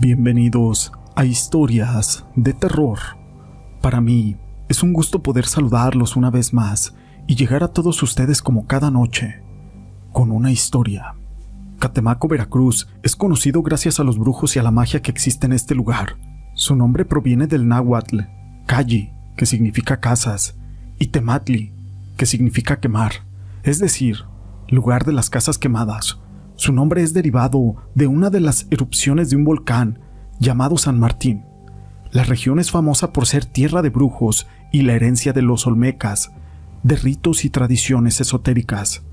Bienvenidos a Historias de Terror. Para mí es un gusto poder saludarlos una vez más y llegar a todos ustedes como cada noche con una historia. Catemaco, Veracruz es conocido gracias a los brujos y a la magia que existe en este lugar. Su nombre proviene del náhuatl, Calli, que significa casas, y Tematli, que significa quemar, es decir, lugar de las casas quemadas. Su nombre es derivado de una de las erupciones de un volcán llamado San Martín. La región es famosa por ser tierra de brujos y la herencia de los olmecas, de ritos y tradiciones esotéricas,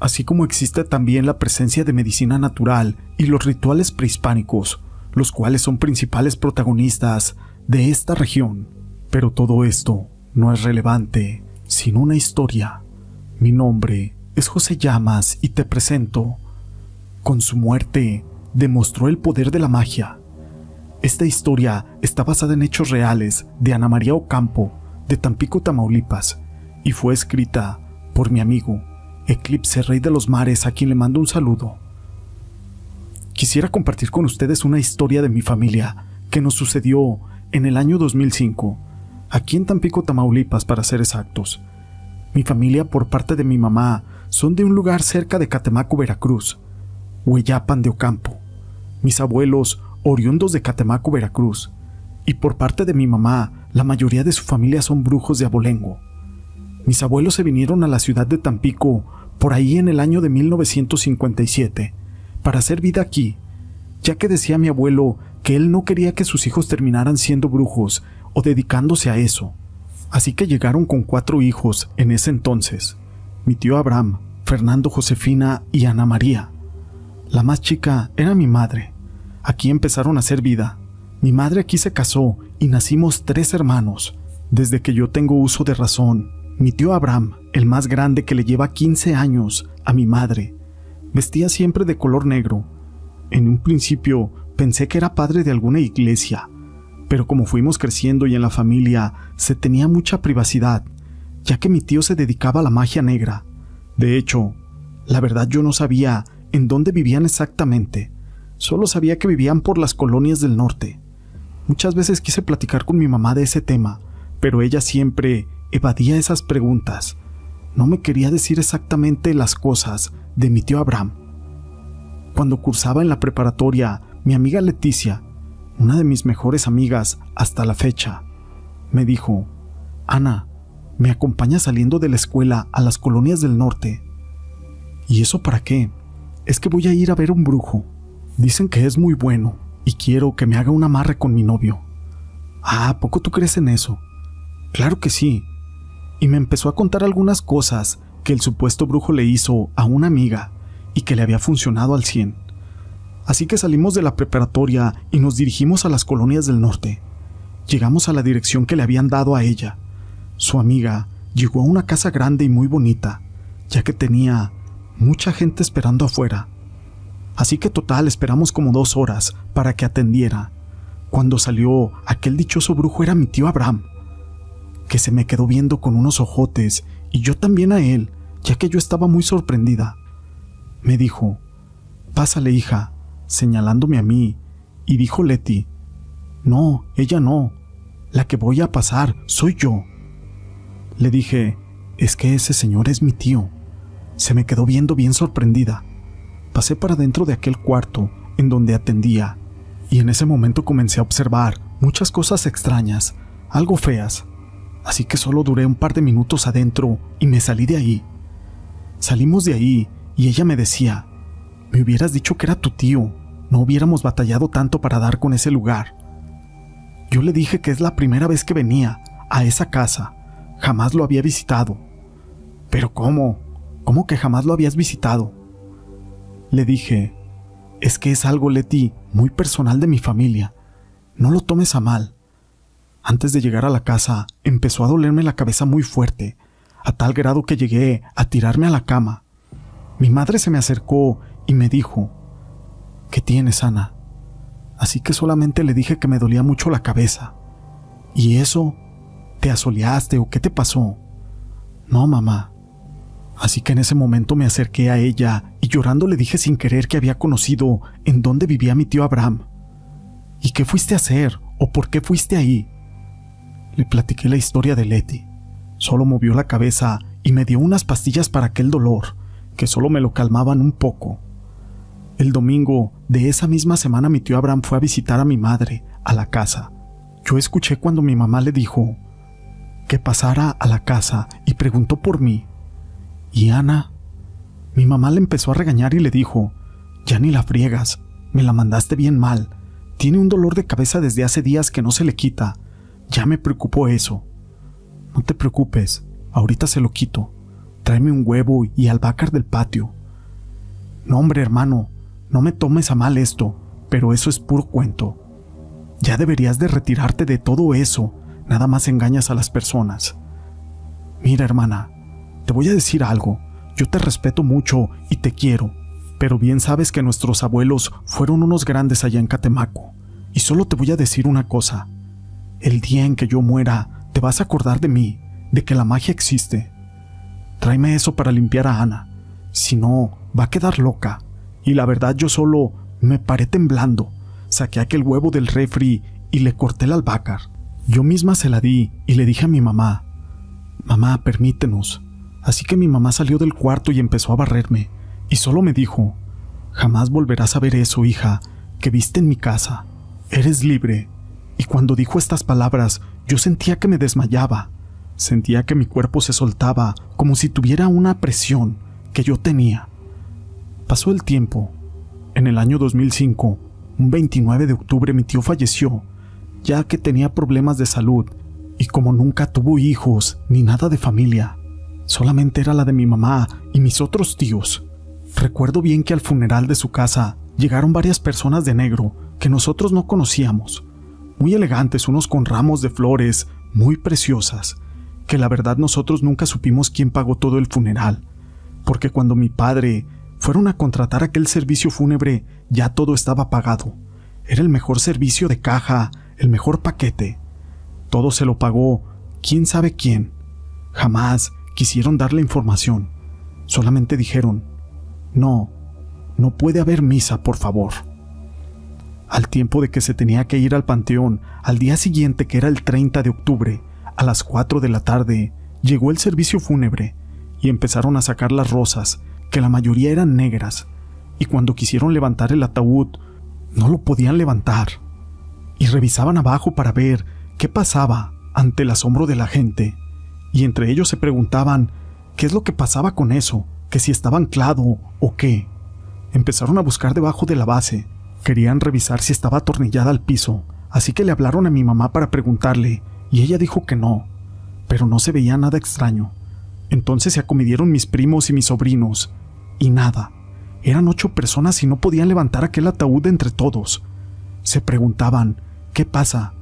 así como existe también la presencia de medicina natural y los rituales prehispánicos, los cuales son principales protagonistas de esta región. Pero todo esto no es relevante sin una historia. Mi nombre es José Llamas y te presento con su muerte, demostró el poder de la magia. Esta historia está basada en hechos reales de Ana María Ocampo, de Tampico, Tamaulipas, y fue escrita por mi amigo, Eclipse Rey de los Mares, a quien le mando un saludo. Quisiera compartir con ustedes una historia de mi familia que nos sucedió en el año 2005, aquí en Tampico, Tamaulipas, para ser exactos. Mi familia, por parte de mi mamá, son de un lugar cerca de Catemaco, Veracruz, Hueyapan de Ocampo, mis abuelos oriundos de Catemaco, Veracruz, y por parte de mi mamá, la mayoría de su familia son brujos de abolengo. Mis abuelos se vinieron a la ciudad de Tampico por ahí en el año de 1957 para hacer vida aquí, ya que decía mi abuelo que él no quería que sus hijos terminaran siendo brujos o dedicándose a eso. Así que llegaron con cuatro hijos en ese entonces, mi tío Abraham, Fernando Josefina y Ana María. La más chica era mi madre. Aquí empezaron a hacer vida. Mi madre aquí se casó y nacimos tres hermanos. Desde que yo tengo uso de razón, mi tío Abraham, el más grande que le lleva 15 años a mi madre, vestía siempre de color negro. En un principio pensé que era padre de alguna iglesia, pero como fuimos creciendo y en la familia se tenía mucha privacidad, ya que mi tío se dedicaba a la magia negra. De hecho, la verdad yo no sabía en dónde vivían exactamente. Solo sabía que vivían por las colonias del norte. Muchas veces quise platicar con mi mamá de ese tema, pero ella siempre evadía esas preguntas. No me quería decir exactamente las cosas de mi tío Abraham. Cuando cursaba en la preparatoria, mi amiga Leticia, una de mis mejores amigas hasta la fecha, me dijo, Ana, ¿me acompañas saliendo de la escuela a las colonias del norte? ¿Y eso para qué? Es que voy a ir a ver un brujo. Dicen que es muy bueno y quiero que me haga un amarre con mi novio. Ah, ¿poco tú crees en eso? Claro que sí. Y me empezó a contar algunas cosas que el supuesto brujo le hizo a una amiga y que le había funcionado al cien. Así que salimos de la preparatoria y nos dirigimos a las colonias del norte. Llegamos a la dirección que le habían dado a ella. Su amiga llegó a una casa grande y muy bonita, ya que tenía mucha gente esperando afuera. Así que total esperamos como dos horas para que atendiera. Cuando salió, aquel dichoso brujo era mi tío Abraham, que se me quedó viendo con unos ojotes y yo también a él, ya que yo estaba muy sorprendida. Me dijo, Pásale, hija, señalándome a mí, y dijo Leti, No, ella no, la que voy a pasar soy yo. Le dije, es que ese señor es mi tío. Se me quedó viendo bien sorprendida. Pasé para dentro de aquel cuarto en donde atendía, y en ese momento comencé a observar muchas cosas extrañas, algo feas. Así que solo duré un par de minutos adentro y me salí de ahí. Salimos de ahí y ella me decía, me hubieras dicho que era tu tío, no hubiéramos batallado tanto para dar con ese lugar. Yo le dije que es la primera vez que venía a esa casa, jamás lo había visitado. Pero ¿cómo? ¿Cómo que jamás lo habías visitado? Le dije, es que es algo, Leti, muy personal de mi familia. No lo tomes a mal. Antes de llegar a la casa, empezó a dolerme la cabeza muy fuerte, a tal grado que llegué a tirarme a la cama. Mi madre se me acercó y me dijo, ¿qué tienes, Ana? Así que solamente le dije que me dolía mucho la cabeza. ¿Y eso? ¿Te asoleaste o qué te pasó? No, mamá, Así que en ese momento me acerqué a ella y llorando le dije sin querer que había conocido en dónde vivía mi tío Abraham. ¿Y qué fuiste a hacer? ¿O por qué fuiste ahí? Le platiqué la historia de Leti. Solo movió la cabeza y me dio unas pastillas para aquel dolor, que solo me lo calmaban un poco. El domingo de esa misma semana mi tío Abraham fue a visitar a mi madre a la casa. Yo escuché cuando mi mamá le dijo que pasara a la casa y preguntó por mí. ¿Y Ana? Mi mamá le empezó a regañar y le dijo, ya ni la friegas, me la mandaste bien mal. Tiene un dolor de cabeza desde hace días que no se le quita. Ya me preocupó eso. No te preocupes, ahorita se lo quito. Tráeme un huevo y albahaca del patio. No, hombre, hermano, no me tomes a mal esto, pero eso es puro cuento. Ya deberías de retirarte de todo eso, nada más engañas a las personas. Mira, hermana, te voy a decir algo. Yo te respeto mucho y te quiero, pero bien sabes que nuestros abuelos fueron unos grandes allá en Catemaco. Y solo te voy a decir una cosa. El día en que yo muera, te vas a acordar de mí, de que la magia existe. Tráeme eso para limpiar a Ana. Si no, va a quedar loca. Y la verdad yo solo me paré temblando. Saqué aquel huevo del refri y le corté la albahaca. Yo misma se la di y le dije a mi mamá, Mamá, permítenos. Así que mi mamá salió del cuarto y empezó a barrerme, y solo me dijo, Jamás volverás a ver eso, hija, que viste en mi casa. Eres libre. Y cuando dijo estas palabras, yo sentía que me desmayaba. Sentía que mi cuerpo se soltaba como si tuviera una presión que yo tenía. Pasó el tiempo. En el año 2005, un 29 de octubre mi tío falleció, ya que tenía problemas de salud y como nunca tuvo hijos ni nada de familia, solamente era la de mi mamá y mis otros tíos. Recuerdo bien que al funeral de su casa llegaron varias personas de negro que nosotros no conocíamos, muy elegantes, unos con ramos de flores muy preciosas, que la verdad nosotros nunca supimos quién pagó todo el funeral, porque cuando mi padre fueron a contratar aquel servicio fúnebre ya todo estaba pagado. Era el mejor servicio de caja, el mejor paquete. Todo se lo pagó quién sabe quién. Jamás quisieron darle información. Solamente dijeron, no, no puede haber misa, por favor. Al tiempo de que se tenía que ir al panteón, al día siguiente, que era el 30 de octubre, a las 4 de la tarde, llegó el servicio fúnebre y empezaron a sacar las rosas, que la mayoría eran negras, y cuando quisieron levantar el ataúd, no lo podían levantar, y revisaban abajo para ver qué pasaba ante el asombro de la gente, y entre ellos se preguntaban qué es lo que pasaba con eso, que si estaba anclado o qué. Empezaron a buscar debajo de la base. Querían revisar si estaba atornillada al piso, así que le hablaron a mi mamá para preguntarle, y ella dijo que no, pero no se veía nada extraño. Entonces se acomidieron mis primos y mis sobrinos, y nada. Eran ocho personas y no podían levantar aquel ataúd entre todos. Se preguntaban, ¿qué pasa?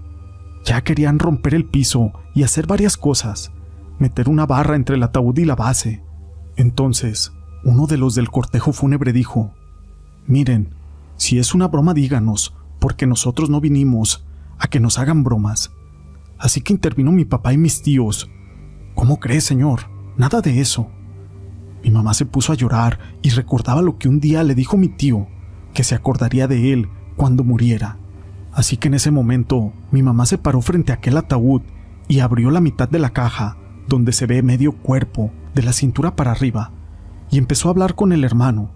Ya querían romper el piso y hacer varias cosas, meter una barra entre el ataúd y la base, entonces, uno de los del cortejo fúnebre dijo, Miren, si es una broma díganos, porque nosotros no vinimos a que nos hagan bromas. Así que intervino mi papá y mis tíos. ¿Cómo cree, señor? Nada de eso. Mi mamá se puso a llorar y recordaba lo que un día le dijo mi tío, que se acordaría de él cuando muriera. Así que en ese momento mi mamá se paró frente a aquel ataúd y abrió la mitad de la caja, donde se ve medio cuerpo, de la cintura para arriba, y empezó a hablar con el hermano.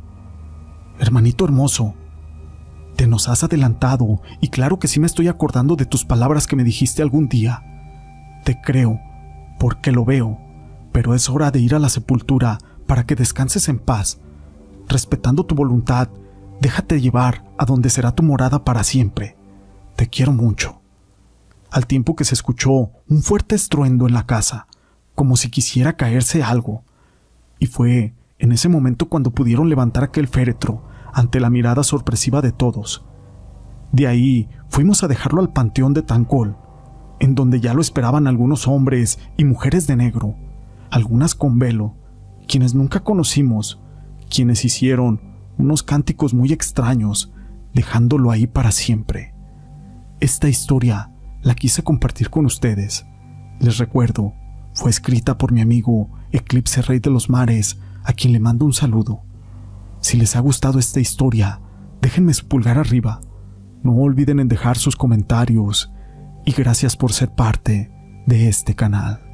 Hermanito hermoso, te nos has adelantado y claro que sí me estoy acordando de tus palabras que me dijiste algún día. Te creo, porque lo veo, pero es hora de ir a la sepultura para que descanses en paz. Respetando tu voluntad, déjate llevar a donde será tu morada para siempre. Te quiero mucho. Al tiempo que se escuchó un fuerte estruendo en la casa, como si quisiera caerse algo. Y fue en ese momento cuando pudieron levantar aquel féretro ante la mirada sorpresiva de todos. De ahí fuimos a dejarlo al panteón de Tancol, en donde ya lo esperaban algunos hombres y mujeres de negro, algunas con velo, quienes nunca conocimos, quienes hicieron unos cánticos muy extraños, dejándolo ahí para siempre. Esta historia la quise compartir con ustedes. Les recuerdo fue escrita por mi amigo Eclipse Rey de los Mares, a quien le mando un saludo. Si les ha gustado esta historia, déjenme su pulgar arriba. No olviden en dejar sus comentarios y gracias por ser parte de este canal.